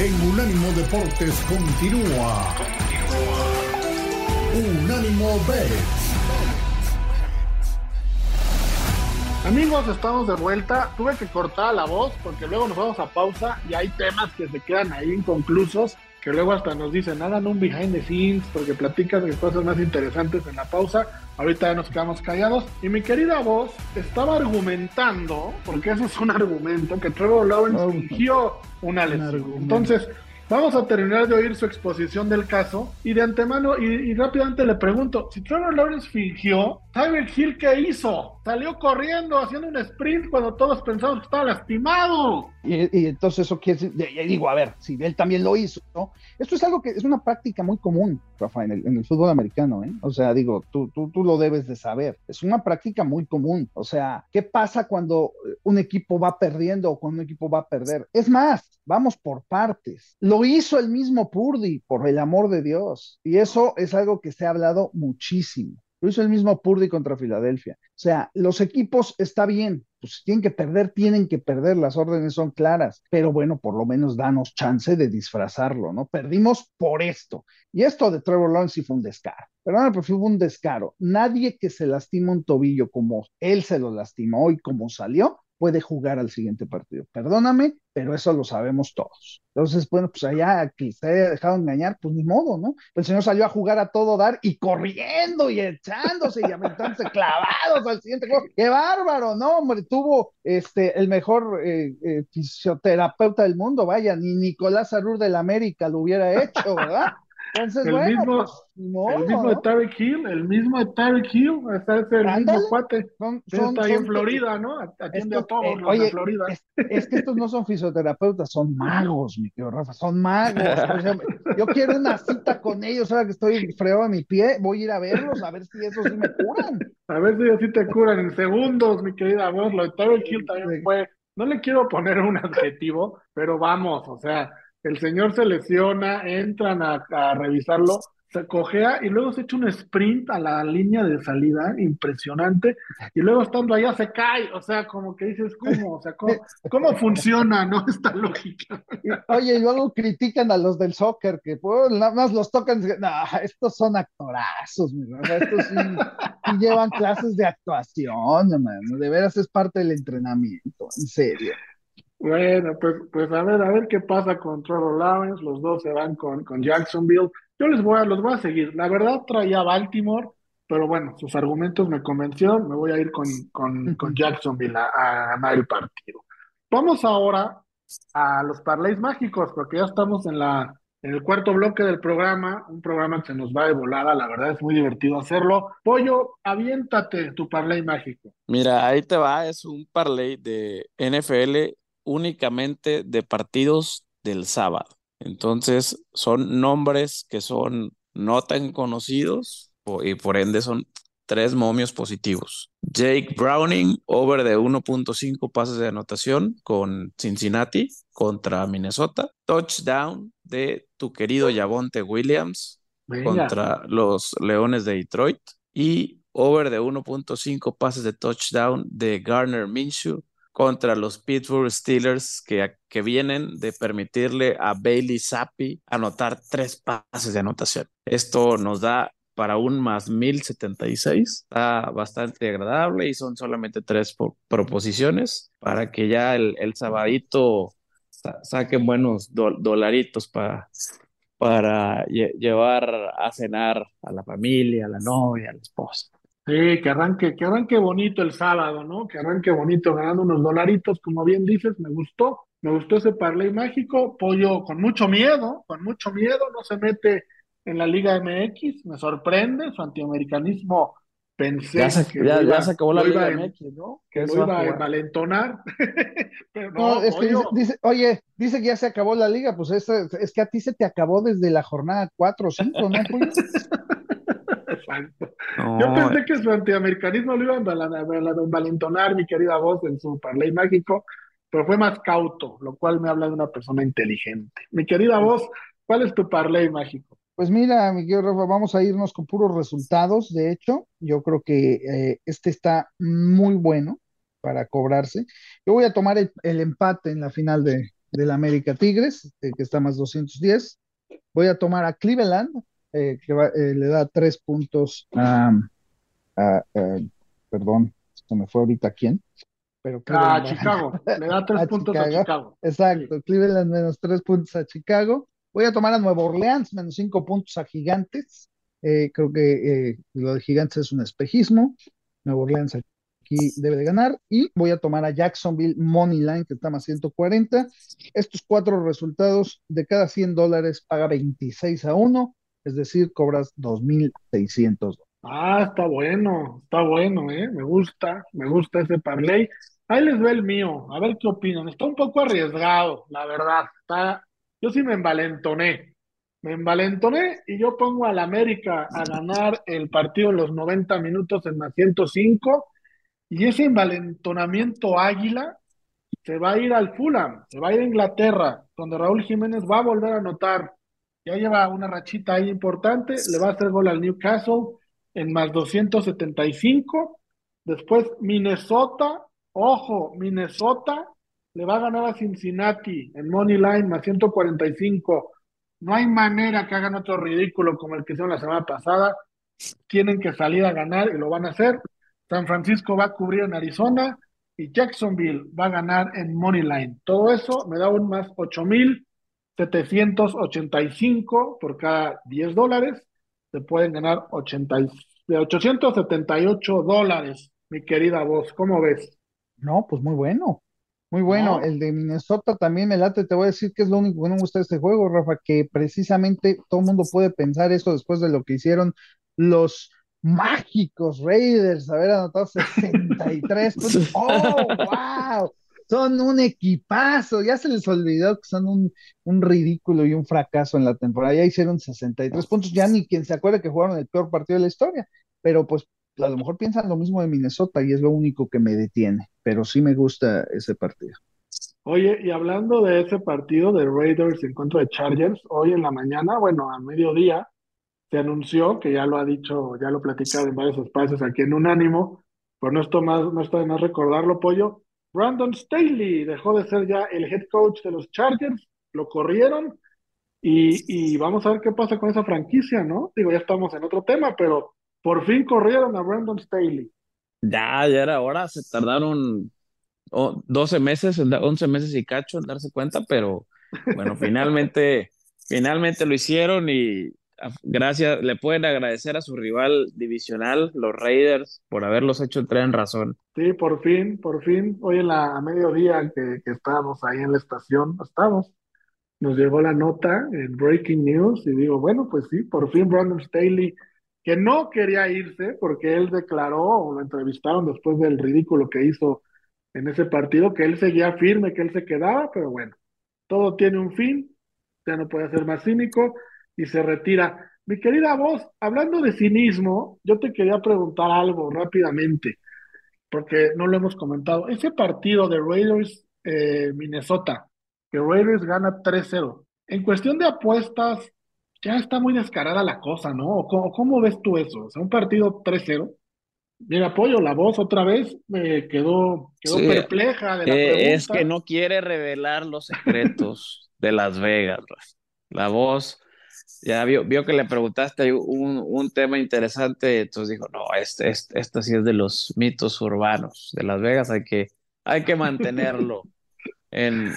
en Unánimo Deportes continúa. Unánimo Bet. Amigos, estamos de vuelta. Tuve que cortar la voz porque luego nos vamos a pausa y hay temas que se quedan ahí inconclusos que luego hasta nos dicen, hagan un behind the scenes porque platican de cosas más interesantes en la pausa. Ahorita ya nos quedamos callados. Y mi querida voz estaba argumentando, porque eso es un argumento, que Trevor Lawrence fingió una lesión. Entonces, Vamos a terminar de oír su exposición del caso y de antemano y, rápidamente le pregunto, si Trevor Lawrence fingió, Tyreek Hill qué hizo? Salió corriendo haciendo un sprint cuando todos pensamos que estaba lastimado. Y, entonces eso quiere decir, digo, a ver, si él también lo hizo, ¿no? Esto es algo que es una práctica muy común, Rafa, en el, fútbol americano, ¿eh? O sea, digo, tú, tú, tú lo debes de saber. Es una práctica muy común. O sea, ¿qué pasa cuando un equipo va perdiendo o cuando un equipo va a perder? Es más, vamos por partes. Lo hizo el mismo Purdy, por el amor de Dios. Y eso es algo que se ha hablado muchísimo. Lo hizo el mismo Purdy contra Filadelfia. O sea, los equipos está bien, pues tienen que perder, tienen que perder, las órdenes son claras, pero bueno, por lo menos danos chance de disfrazarlo, ¿no? Perdimos por esto. Y esto de Trevor Lawrence sí fue un descaro. Pero fue un descaro. Nadie que se lastima un tobillo como él se lo lastimó y como salió, puede jugar al siguiente partido. Perdóname, pero eso lo sabemos todos. Entonces, bueno, pues allá que se haya dejado engañar, pues ni modo, ¿no? El señor salió a jugar a todo dar y corriendo y echándose y aventándose clavados al siguiente juego. ¡Qué bárbaro! ¿No? Hombre, tuvo este, el mejor eh, eh, fisioterapeuta del mundo, vaya, ni Nicolás Arur del América lo hubiera hecho, ¿verdad? Entonces, el mismo, pues, el mismo de Tarek Hill, el mismo de Tarek Hill, está ese el mismo cuate. está ahí en Florida, ¿no? Atiende a todos los de Florida. Es, que estos no son fisioterapeutas, son magos, mi querido Rafa, son magos. yo quiero una cita con ellos, ahora que estoy fregado a mi pie, voy a ir a verlos, a ver si esos sí me curan. A ver si ellos sí te curan en segundos, mi querida voz. Lo de Tarek Hill también fue, no le quiero poner un adjetivo, pero vamos, o sea el señor se lesiona, entran a, revisarlo, se cojea y luego se echa un sprint a la línea de salida, impresionante, y luego estando allá se cae, o sea, como que dices, ¿cómo? O sea, ¿cómo, funciona, no? Esta lógica. Oye, y luego critican a los del soccer, que pues, nada más los tocan, no, estos son actorazos, estos sí, llevan clases de actuación, de veras es parte del entrenamiento, en serio. Bueno, pues, pues a ver, a ver qué pasa con Trevor Lawrence. Los dos se van con, con Jacksonville. Yo les voy a, los voy a seguir. La verdad traía Baltimore, pero bueno, sus argumentos me convencieron. Me voy a ir con, con, con Jacksonville a, a, ganar el partido. Vamos ahora a los parlays mágicos, porque ya estamos en la en el cuarto bloque del programa, un programa que se nos va de volada, la verdad es muy divertido hacerlo. Pollo, aviéntate tu parlay mágico. Mira, ahí te va, es un parlay de NFL únicamente de partidos del sábado. Entonces, son nombres que son no tan conocidos y por ende son tres momios positivos. Jake Browning, over de 1.5 pases de anotación con Cincinnati contra Minnesota. Touchdown de tu querido Yavonte Williams contra los Leones de Detroit. Y over de 1.5 pases de touchdown de Garner Minshew contra los Pittsburgh Steelers que, que vienen de permitirle a Bailey Zappi anotar tres pases de anotación. Esto nos da para un más 1076. Está bastante agradable y son solamente tres proposiciones para que ya el, el sabadito saquen buenos dolaritos para, para llevar a cenar a la familia, a la novia, a la esposa. Sí, que arranque, que arranque bonito el sábado, ¿no? Que arranque bonito ganando unos dolaritos, como bien dices, me gustó, me gustó ese parlay mágico, pollo con mucho miedo, con mucho miedo, no se mete en la Liga MX, me sorprende su antiamericanismo, pensé que ya, se acabó la Liga MX, ¿no? Que lo iba a valentonar, pero no, es que dice, oye, dice que ya se acabó la liga, pues es, es que a ti se te acabó desde la jornada 4 o 5, ¿no? Yo pensé que su antiamericanismo lo iba a envalentonar, mi querida voz, en su parlay mágico, pero fue más cauto, lo cual me habla de una persona inteligente. Mi querida voz, ¿cuál es tu parlay mágico? Pues mira, mi querido Rafa, vamos a irnos con puros resultados. De hecho, yo creo que eh, este está muy bueno para cobrarse. Yo voy a tomar el, empate en la final de, del América Tigres, que está más 210. Voy a tomar a Cleveland, que le da tres puntos a, perdón, se me fue ahorita quién. Pero a Chicago, le da tres puntos a Chicago. Exacto, Cleveland menos tres puntos a Chicago. Voy a tomar a Nueva Orleans, menos cinco puntos a Gigantes. Eh, creo que eh, lo de Gigantes es un espejismo. Nueva Orleans aquí debe de ganar. Y voy a tomar a Jacksonville Money Line, que está más 140. Estos cuatro resultados de cada 100 dólares paga 26 a 1, es decir, cobras 2.600 Ah, está bueno, está bueno, ¿eh? Me gusta, me gusta ese parlay. Ahí les ve el mío, a ver qué opinan. Está un poco arriesgado, la verdad. Está, yo sí me envalentoné. Me envalentoné y yo pongo al América a ganar el partido en los 90 minutos en más 105 y ese envalentonamiento águila se va a ir al Fulham, se va a ir a Inglaterra, donde Raúl Jiménez va a volver a anotar. Ya lleva una rachita ahí importante, le va a hacer gol al Newcastle en más 275. Después Minnesota, ojo, Minnesota le va a ganar a Cincinnati en Money Line más 145. No hay manera que hagan otro ridículo como el que hicieron la semana pasada. Tienen que salir a ganar y lo van a hacer. San Francisco va a cubrir en Arizona y Jacksonville va a ganar en Money Line. Todo eso me da un más 8,785 por cada 10 dólares. Se pueden ganar 80, de 878 dólares, mi querida voz. ¿Cómo ves? No, pues muy bueno. Muy bueno, el de Minnesota también me late, te voy a decir que es lo único que no me gusta de este juego, Rafa, que precisamente todo el mundo puede pensar eso después de lo que hicieron los mágicos Raiders, haber anotado 63 puntos. ¡Oh, wow! Son un equipazo, ya se les olvidó que son un, un, ridículo y un fracaso en la temporada. Ya hicieron 63 puntos, ya ni quien se acuerda que jugaron el peor partido de la historia, pero pues a lo mejor piensan lo mismo de Minnesota y es lo único que me detiene, pero sí me gusta ese partido. Oye, y hablando de ese partido de Raiders en contra de Chargers, hoy en la mañana, bueno, a mediodía, se anunció, que ya lo ha dicho, ya lo platicado en varios espacios aquí en Unánimo, pero no, esto más, no está de más recordarlo, Pollo. Brandon Staley dejó de ser ya el head coach de los Chargers, lo corrieron y, y vamos a ver qué pasa con esa franquicia, ¿no? Digo, ya estamos en otro tema, pero por fin corrieron a Brandon Staley. Ya, ya era hora, se tardaron 12 meses, 11 meses y cacho en darse cuenta, pero bueno, finalmente, finalmente lo hicieron y gracias, le pueden agradecer a su rival divisional, los Raiders, por haberlos hecho entrar en razón. Sí, por fin, por fin, hoy en la a mediodía que, que estábamos ahí en la estación, estamos, nos llegó la nota en Breaking News y digo, bueno, pues sí, por fin Brandon Staley que no quería irse porque él declaró, o lo entrevistaron después del ridículo que hizo en ese partido, que él seguía firme, que él se quedaba, pero bueno, todo tiene un fin, ya no puede ser más cínico y se retira. Mi querida voz, hablando de cinismo, yo te quería preguntar algo rápidamente, porque no lo hemos comentado. Ese partido de Raiders eh, Minnesota, que Raiders gana 3-0. En cuestión de apuestas, ya está muy descarada la cosa, ¿no? ¿Cómo, ves tú eso? O sea, un partido 3-0. Mira, apoyo, la voz otra vez me quedó, quedó perpleja de la eh, Es que no quiere revelar los secretos de Las Vegas. La voz ya vio, vio que le preguntaste un, un tema interesante, entonces dijo, no, este, este, este, sí es de los mitos urbanos de Las Vegas, hay que, hay que mantenerlo en,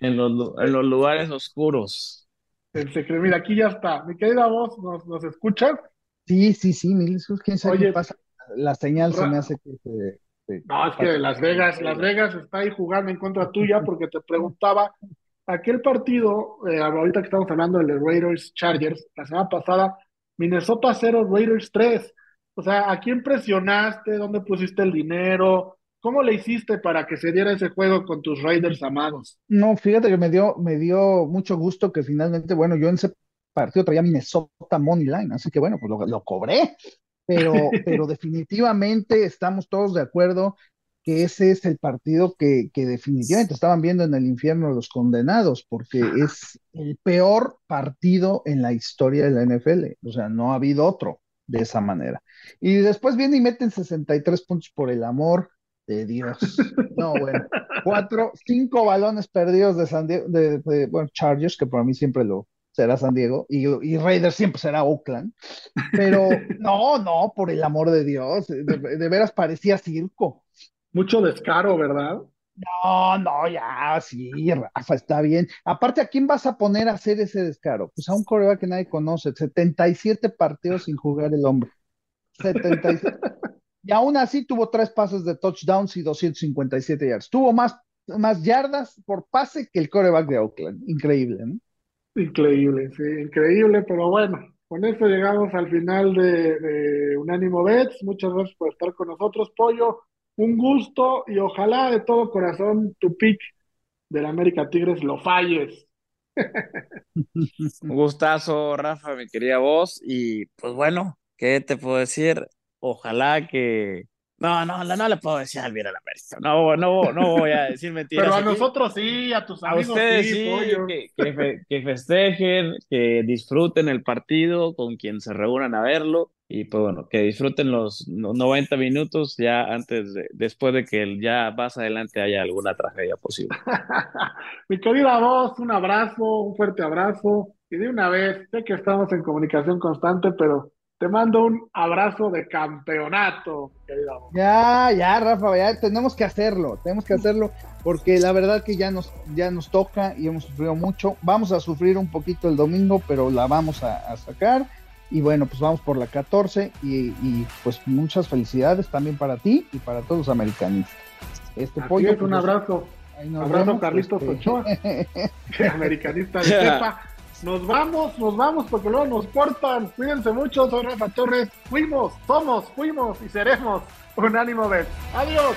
en, los, en los lugares oscuros. El secreto. Mira, aquí ya está. Mi querida voz, ¿nos, nos escuchas? Sí, sí, sí, Jesús, quién sabe qué pasa. La señal se me hace que No, es que Las Vegas, Las Vegas está ahí jugando en contra tuya porque te preguntaba, aquel partido, eh, ahorita que estamos hablando del Raiders Chargers, la semana pasada, Minnesota 0, Raiders 3. O sea, ¿a quién presionaste? ¿Dónde pusiste el dinero? ¿Cómo le hiciste para que se diera ese juego con tus Raiders amados? No, fíjate que me dio, me dio mucho gusto que finalmente, bueno, yo en ese partido traía Minnesota Money Line, así que bueno, pues lo, cobré, pero, pero definitivamente estamos todos de acuerdo que ese es el partido que, que, definitivamente estaban viendo en el infierno los condenados, porque es el peor partido en la historia de la NFL. O sea, no ha habido otro de esa manera. Y después viene y meten 63 puntos por el amor de Dios. No, bueno. Cuatro, cinco balones perdidos de San Diego, de, bueno, Chargers, que para mí siempre lo será San Diego, y, y Raiders siempre será Oakland. Pero no, no, por el amor de Dios, de, de veras parecía circo. Mucho descaro, ¿verdad? No, no, ya, sí, Rafa, está bien. Aparte, ¿a quién vas a poner a hacer ese descaro? Pues a un coreback que nadie conoce, 77 partidos sin jugar el hombre. 77. y aún así tuvo tres pases de touchdowns y 257 yards. Tuvo más, más yardas por pase que el coreback de Oakland. Increíble, ¿no? Increíble, sí, increíble, pero bueno, con eso llegamos al final de, de Unánimo Bets. Muchas gracias por estar con nosotros, Pollo un gusto y ojalá de todo corazón tu pick del América Tigres lo falles. Un gustazo, Rafa, mi querida voz. Y pues bueno, ¿qué te puedo decir? Ojalá que no, no, no, no le puedo decir al la América. No, no, no voy a decir mentiras. Pero a nosotros sí, a tus amigos a ustedes sí, que, festejen, que disfruten el partido con quien se reúnan a verlo y pues bueno, que disfruten los 90 minutos ya antes, de, después de que ya más adelante haya alguna tragedia posible. Mi querida voz, un abrazo, un fuerte abrazo y de una vez, sé que estamos en comunicación constante, pero te mando un abrazo de campeonato, querido. Ya, ya, Rafa, ya tenemos que hacerlo, tenemos que hacerlo, porque la verdad que ya nos, ya nos toca y hemos sufrido mucho. Vamos a sufrir un poquito el domingo, pero la vamos a, sacar. Y bueno, pues vamos por la 14 y, pues muchas felicidades también para ti y para todos los americanistas. Este pollo. Pues, un abrazo. Abrazo, Carlitos este... Ochoa, americanista de cepa. Nos vamos, nos vamos porque luego nos cortan. Cuídense mucho, soy Rafa Torres. Fuimos, somos, fuimos y seremos un ánimo de. Adiós.